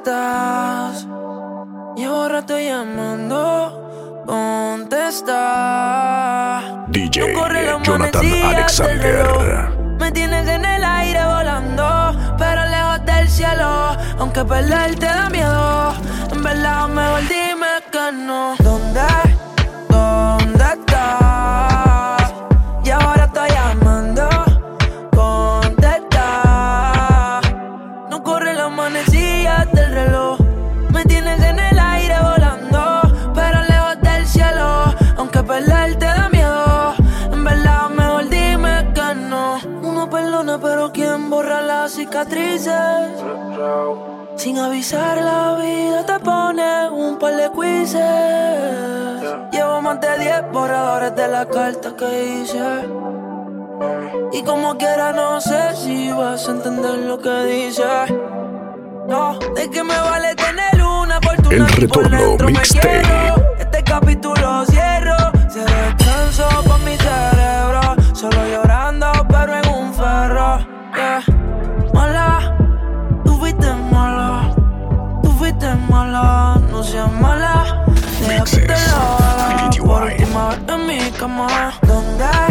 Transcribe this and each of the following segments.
estás. Llevo rato llamando, contesta. DJ no Jonathan Alexander. Me tienes en el aire volando, pero lejos del cielo. Aunque perder te da miedo, en verdad mejor dime que no. ¿Dónde? cicatrices. Sin avisar, la vida te pone un par de quizzes. Llevo más de 10 borradores de la carta que hice. Y como quiera, no sé si vas a entender lo que dice. No, de que me vale tener una fortuna. El retorno mixtape. Este capítulo cierro. Se descanso por mi cerebro. Solo yo no seas mala. Deja que te lo haga por última vez en mi cama. Donde hay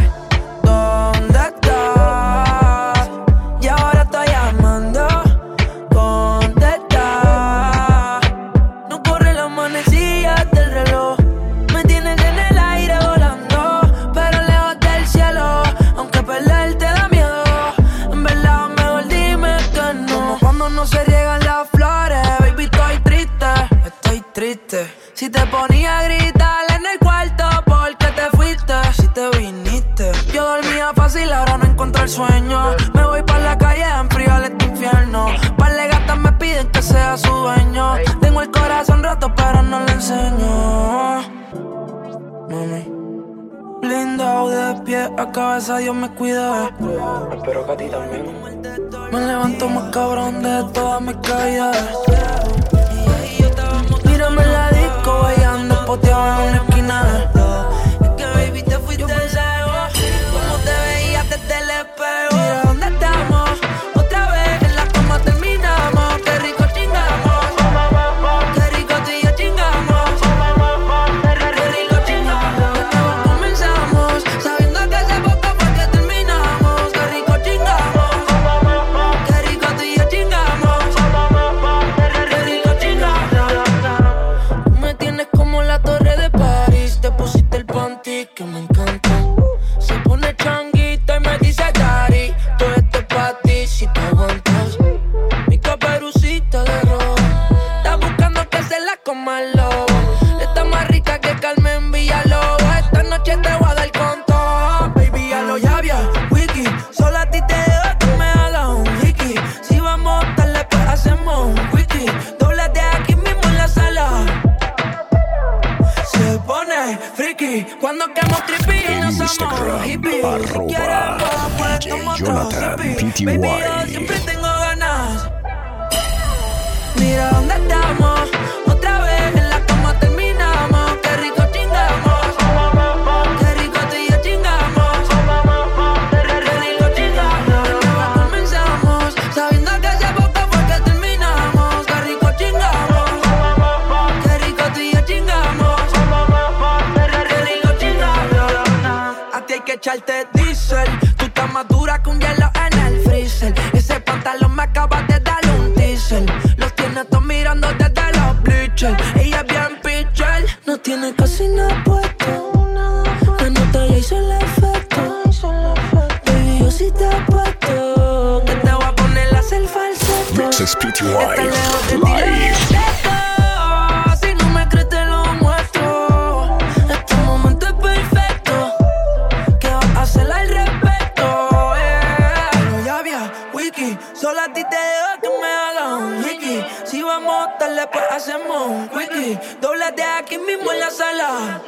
La cabeza Dios me cuida. Espero que a ti también. Me levanto más cabrón de todas mis caídas. Mírame en la disco bailando, poteado en una esquina. Arroba DJ Jonathan Pty. Esto, si no me crees te lo muestro. Este momento es perfecto, que hagas el respeto. Pero eh, ya vi Wiki, solo a ti te dejo tu me haga un Wiki. Si vamos, dale pues hacemos Wiki. Doblate aquí mismo en la sala.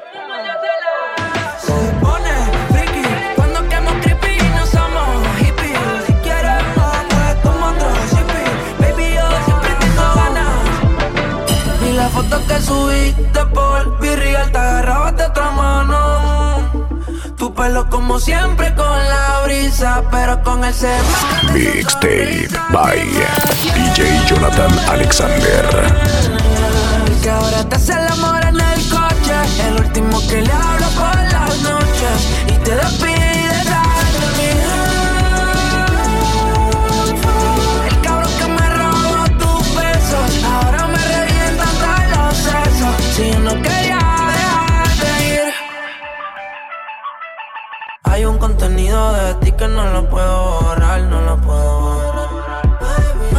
te subiste por virreal, te agarrabas de otra mano. Tu pelo como siempre con la brisa, pero con el semana. Mixtape by DJ Jonathan Alexander. Que ahora te hace el amor en el coche, el último que le hablo por las noches y te despido ti que no lo puedo borrar, no lo puedo borrar.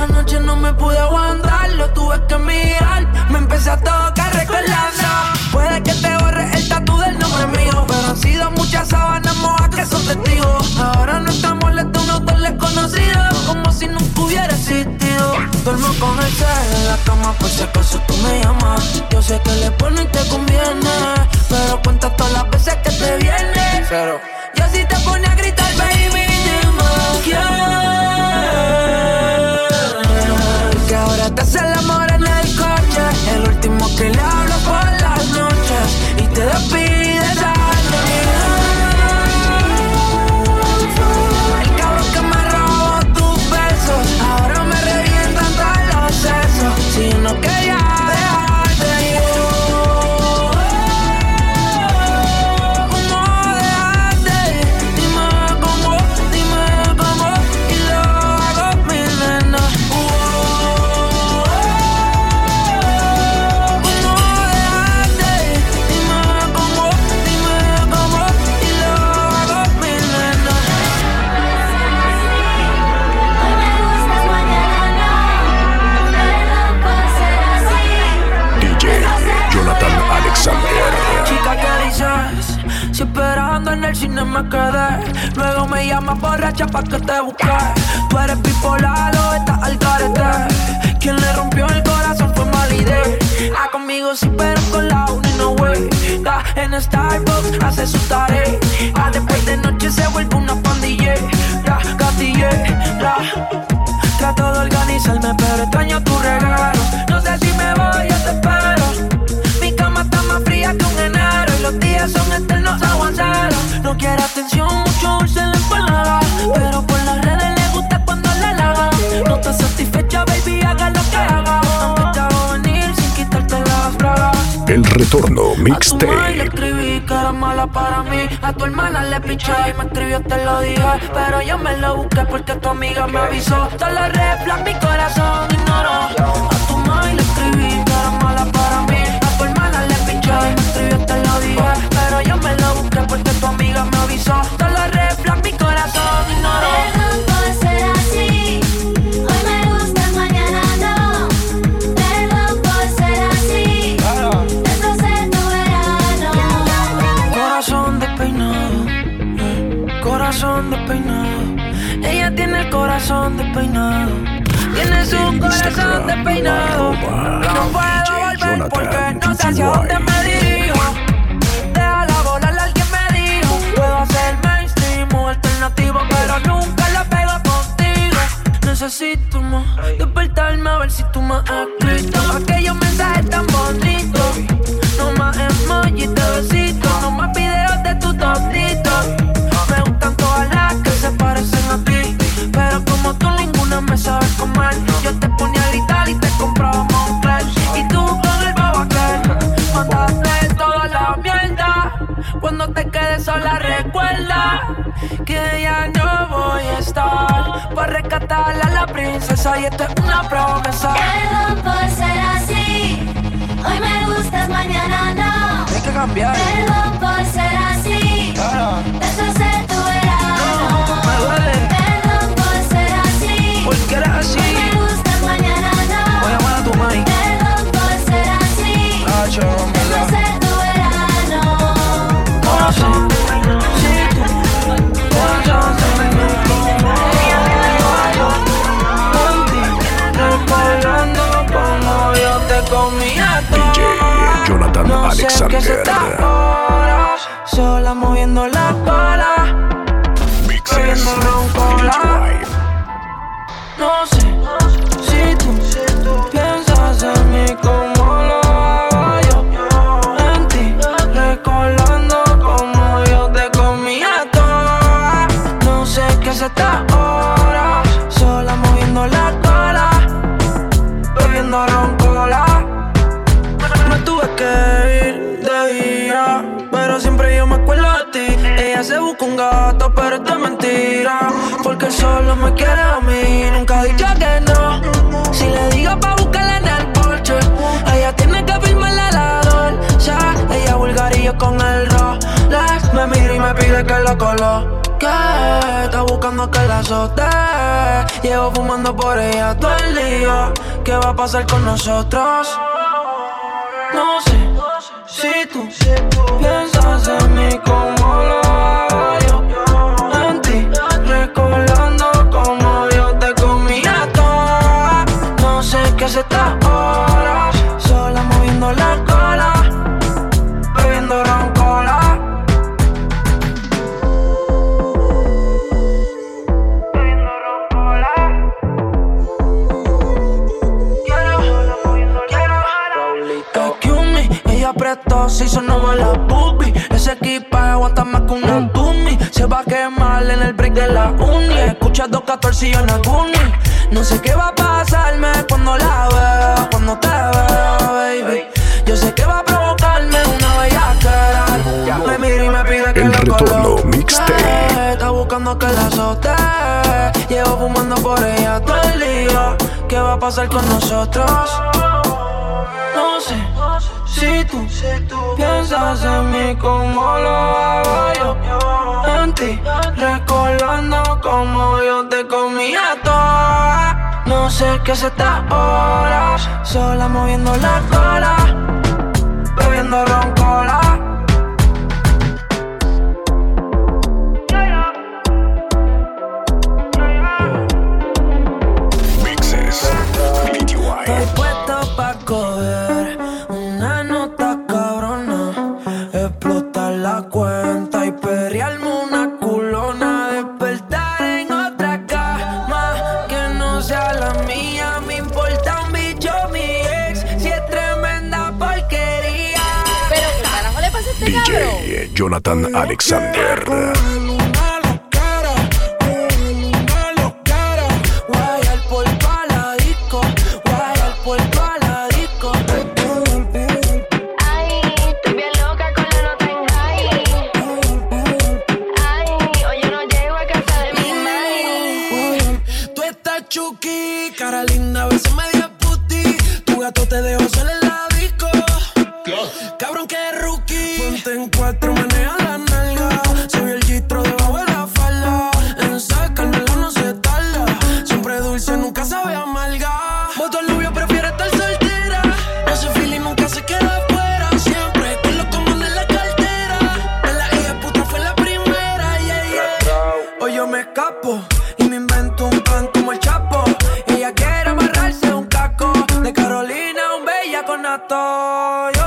Anoche no me pude aguantar, lo tuve que mirar. Me empecé a tocar recordando. Puede que te borre el tatu del nombre mío, pero han sido muchas sábanas mojas que son testigos. Ahora no estamos molesta un autor desconocido, como si nunca hubiera existido. Duermo con el cel en la cama por si acaso tú me llamas. Yo sé que le pone y te conviene, pero cuenta todas las veces que te viene. Pero sí te pone a gritar, baby, dime quién. Que ahora te hace el amor en el coche, el último que le hablo por las noches y te despides borracha pa' que te busque Tú eres bipolar o estás al carete Quien le rompió el corazón fue Malide Ah, conmigo sí, pero con la uni no way Da en Starbucks, hace su tarea. Ah, después de noche se vuelve una pandilla. Ya, gatille, ya Trato de organizarme, pero extraño tu regalo. No sé si me voy, yo te espero. Mi cama está más fría que un enero y los días son eternos aguanceros. No quiere atención, mucho dulce en la El retorno A tu le mixtape. escribí que era mala para mí. A tu hermana le piché y me escribió, te lo dije. Pero yo me lo busqué porque tu amiga me avisó. Red flags mi corazón ignoró. A tu madre le escribí que era mala para mí. A tu hermana le piché y me escribió, te lo dije. Pero yo me lo busqué porque tu amiga me avisó. Corazón despeinado. Tiene su corazón despeinado. No puedo volver porque no sé hacia dónde me dirijo. Déjala volar, alguien me dijo. Puedo hacer mainstream o alternativo, pero nunca la pego contigo. Necesito más despertarme a ver si tú me has escrito. Aquellos mensajes tan bonitos. No más emojis de besitos. No más videos de tus tortitos. Comer. Yo te ponía a gritar y te compraba Moncler. Y tú con el aquel. Mandaste toda la mierda. Cuando te quedes sola recuerda que ya no voy a estar para rescatarla a la princesa y esto es una promesa. Perdón por ser así. Hoy me gustas, mañana no. Hay que cambiar. Perdón por Alexander. sola moviendo la cola. Mixes. No sé si tú, si tú piensas en mí como lo hago yo. En ti, recordando como yo te comía toda. No sé qué se está ahora. Busca un gato, pero es de mentira. Porque solo me quiere a mí. Nunca dicho que no. Si le digo pa' buscarla en el porche, ella tiene que firmarle la dolce. Ella vulgar y yo con el Rolex. Me mira y me pide que lo coloque. Está buscando que la azote. Llevo fumando por ella todo el día. ¿Qué va a pasar con nosotros? No sé si tú piensas en mí como sé qué hace apretó, se hizo nueva la boobie Ese equipaje aguanta más que una Tumi Se va a quemar en el break de la uni. Escucha 214 y en Guni No sé qué va a pasarme cuando la veo Cuando te veo, baby. Yo sé que va a provocarme una bellaquera. Me mira y me pide que El lo retorno mixtape. Está buscando que la azote. Llevo fumando por ella todo el día ¿Qué pasar con nosotros? No sé si tú piensas en mí como lo hago yo. En ti, recordando como yo te comía toda. No sé qué es esta hora, sola moviendo la cola, bebiendo roncola. Jonathan Alexander. Con nato.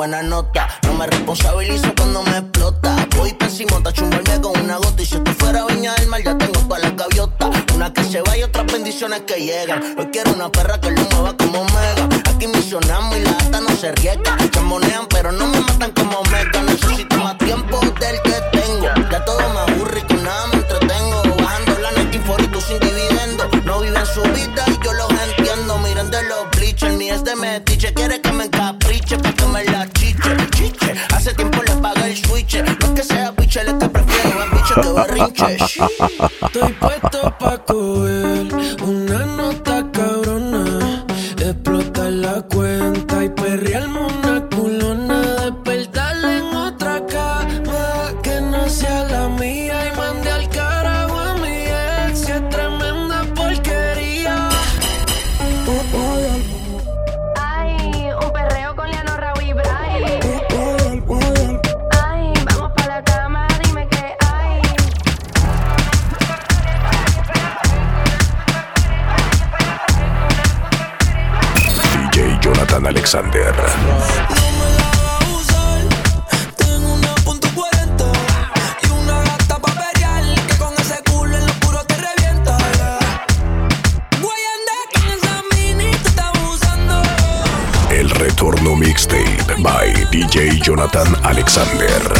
Buena nota. No me responsabilizo cuando me explota. Voy pésimo, balde con una gota. Y si esto fuera viña del mar, ya tengo todas las gaviotas. Una que se va y otras bendiciones que llegan. Hoy quiero una perra que lo mueva como mega. Aquí misionamos y la ata no se riega. Chamonean, pero no me matan como mega. Estoy puesto pa' coger Jonathan Alexander.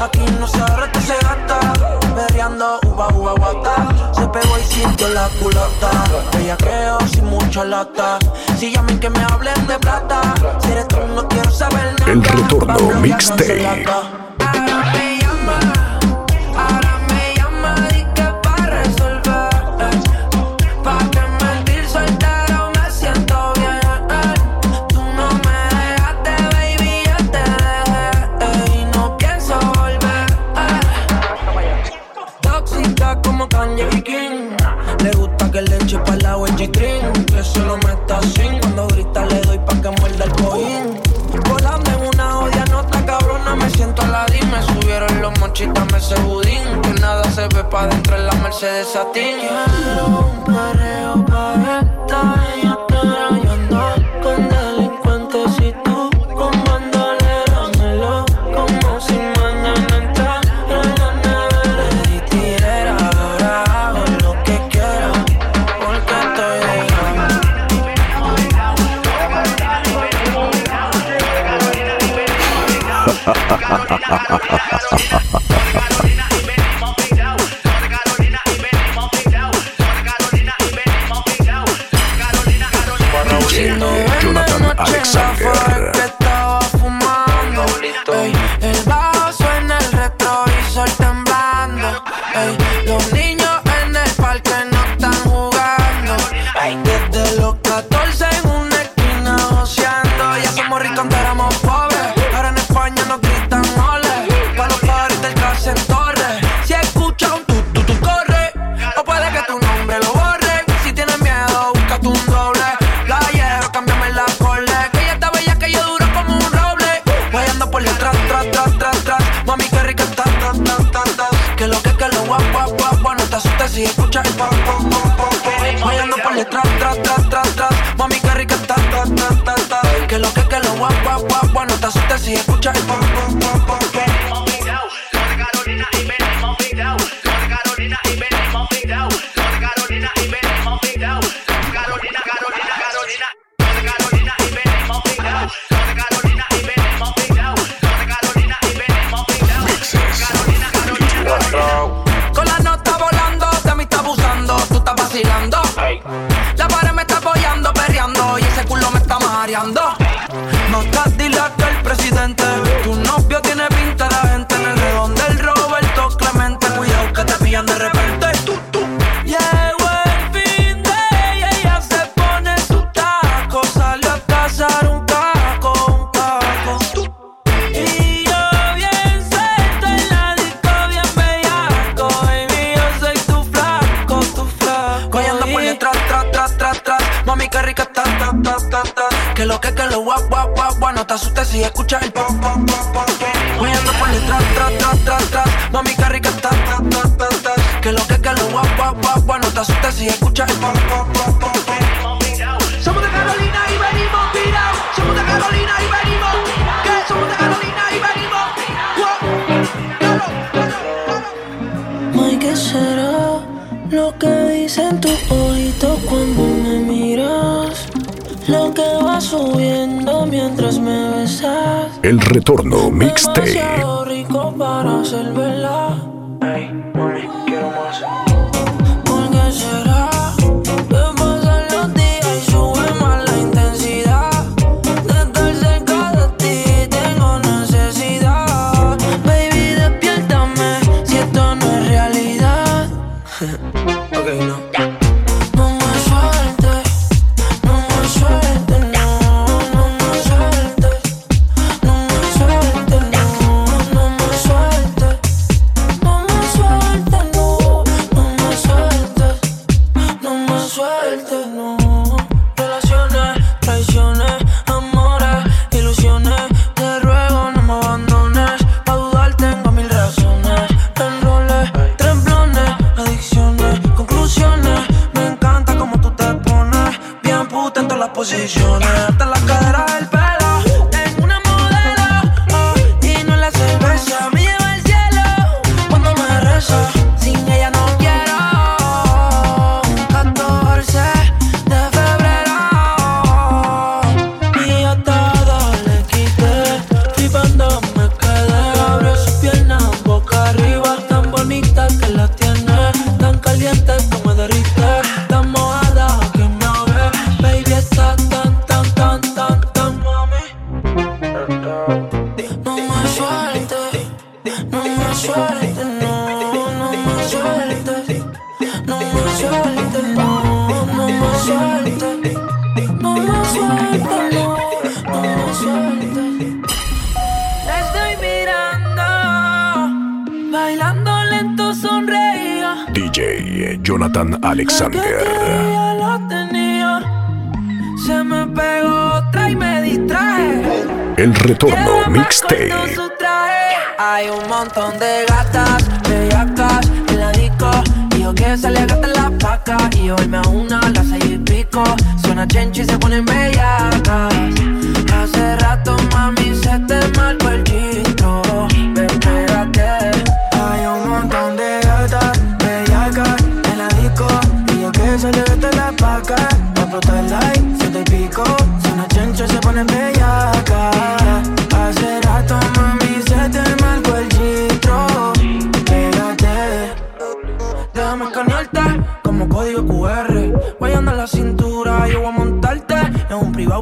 Aquí no se reto se gasta. Perreando uva, uva, guata. Se pegó y sintió la culata. Ella creo sin mucha lata. Si llamen que me hablen de plata. Si eres tú, no quiero saber nada. El retorno mixtape. Chítame ese budín, que nada se ve pa' dentro en la Mercedes Satín. Quiero un pareo pa' esta bellaquera. Yo ando con delincuentes y tú con bandolera. Melo como si mañana entrara en la nevera. Y tirera, ahora hago lo que quiera, porque estoy dejando. lo que va subiendo mientras me besas. El retorno mixtape. El retorno mixtape. Hay un montón de gatas, bellacas, en la disco. Y yo que se le gastan las pacas. Y hoy me a una, las seis y pico. Suena chenchi y se ponen bellacas. Hace rato, mami, se te marcó el jean.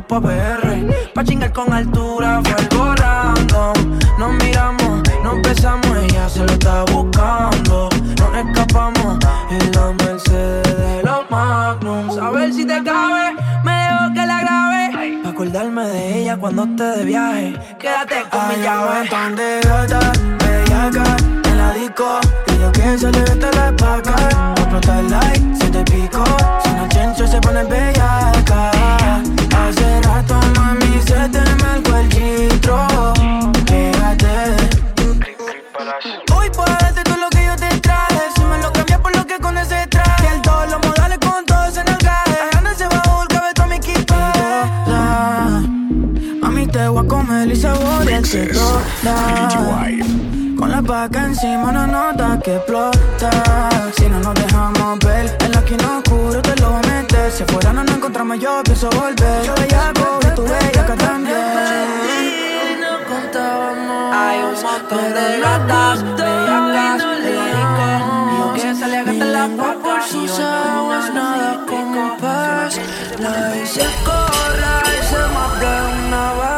pa' PR. Pa' chingar con altura fue algo random. Nos miramos, nos besamos, ella se lo está buscando. Nos escapamos en la Mercedes de los Magnums. A ver si te cabe, me dejo que la grabe. Pa' acordarme de ella cuando esté de viaje. Quédate con Hay mi llave. Un montón de gatas, bellacas, en la disco. Y yo que se le vete la paca. Va a explotar like, se te pico. Si no change, se pone bella. Con la paca encima no nota que explota. Si no nos dejamos ver, en la esquina oscuro te lo voy a meter. Si afuera no nos encontramos, yo pienso volver. Yo bellaco y tú bellaca también. Hay un montón de gatas, bellacas, líricas Yo que se le la Sus aguas nada como paz La hice correr, se me una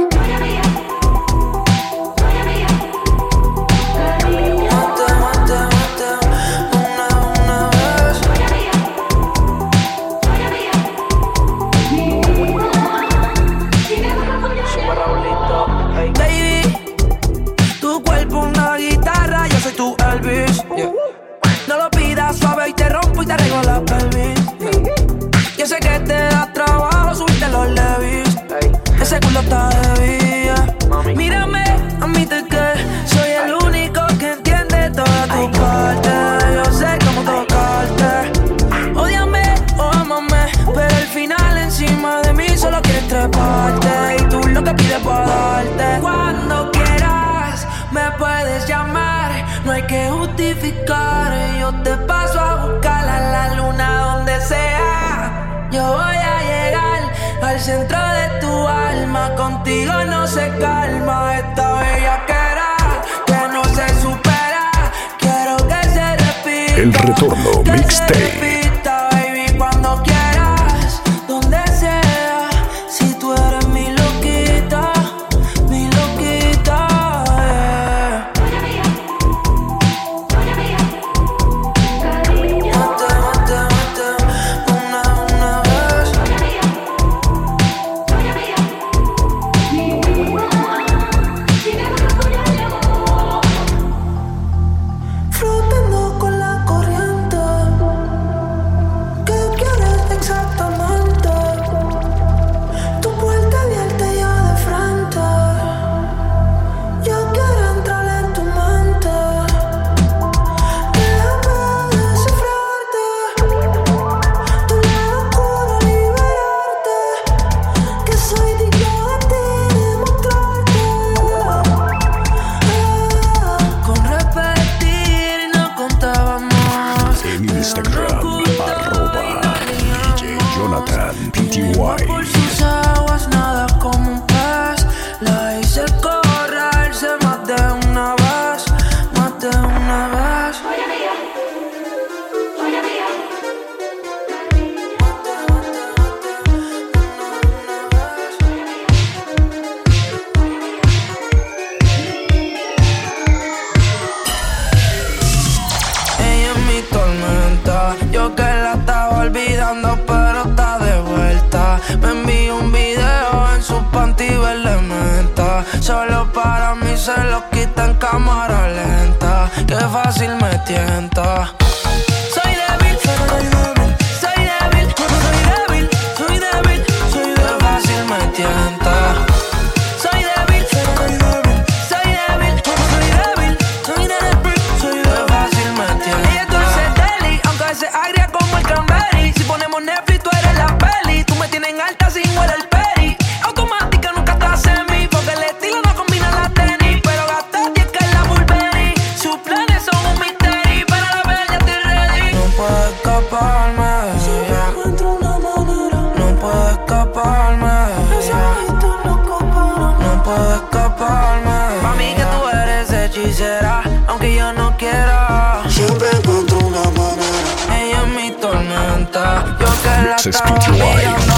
Que la Mixes estaba PTY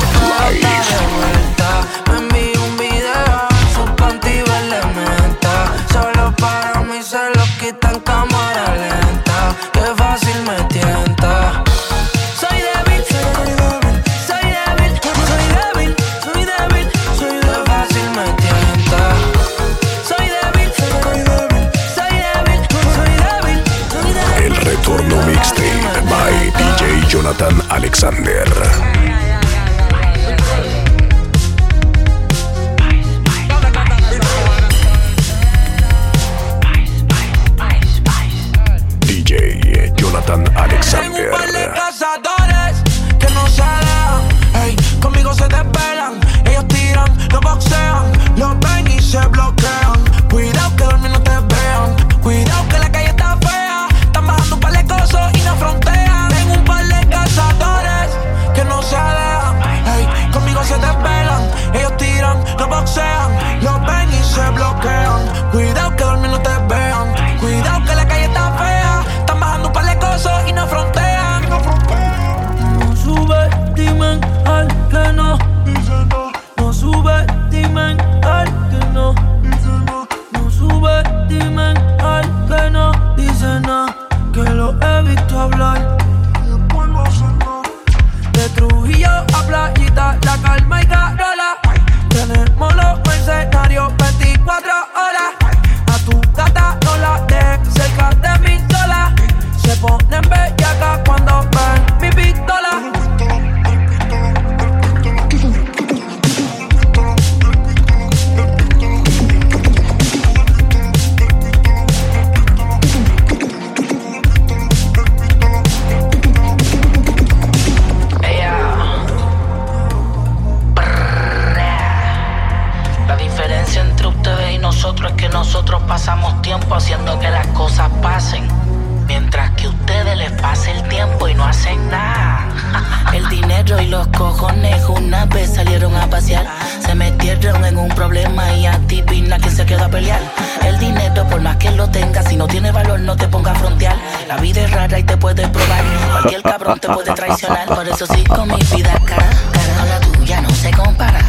pasen. Mientras que ustedes les pasa el tiempo y no hacen nada. El dinero y los cojones una vez salieron a pasear. Se metieron en un problema y adivina que se quedó a pelear. El dinero, por más que lo tengas, si no tiene valor, no te ponga a frontear. La vida es rara y te puedes probar. Cualquier cabrón te puede traicionar. Por eso sí, con mi vida cara, cara con la tuya no se compara.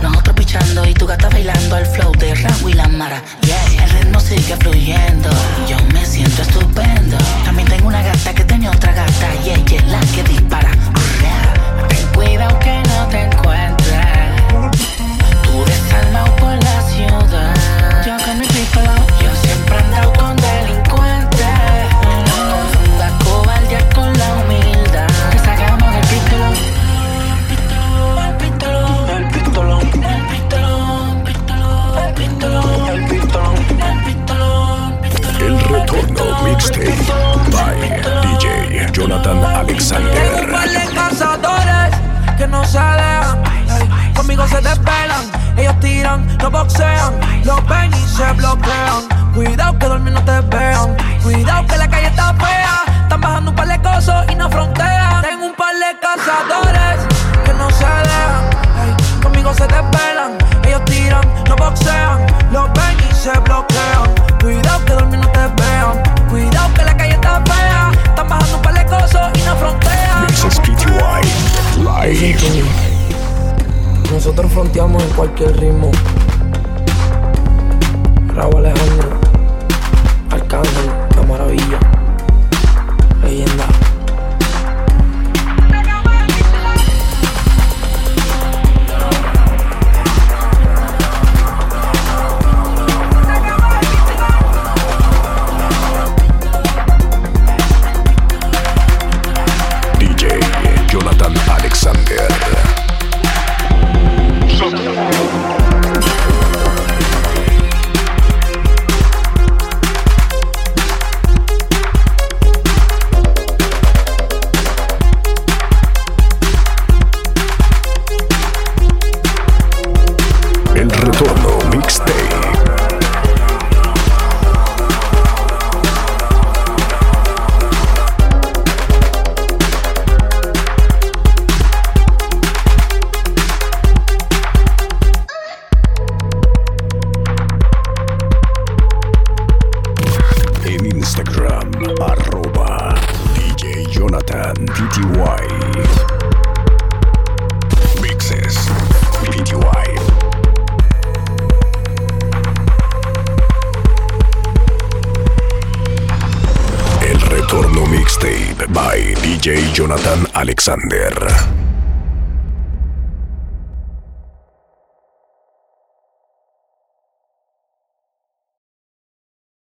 Nosotros pichando y tu gata bailando al flow de Raúl y la Mara. Sigue fluyendo. Yo me siento estupendo. También tengo una gata que tiene otra gata y ella es la que dispara. Mixtape by DJ Jonathan Tengo un Alexander. par de cazadores que no se dejan. conmigo se desvelan. Ellos tiran, no boxean. Los ven y se bloquean. Cuidado que dormir no te vean. Cuidado que la calle está fea. Están bajando un par de cosas y no frontean. Tengo un par de cazadores que no se dejan. conmigo se desvelan. Ellos tiran, no boxean. Los ven y se bloquean. Cuidado que dormir no te vean. Live. Nosotros fronteamos en cualquier ritmo. Raúl Alejandro, Arcángel, La Maravilla, Alexander.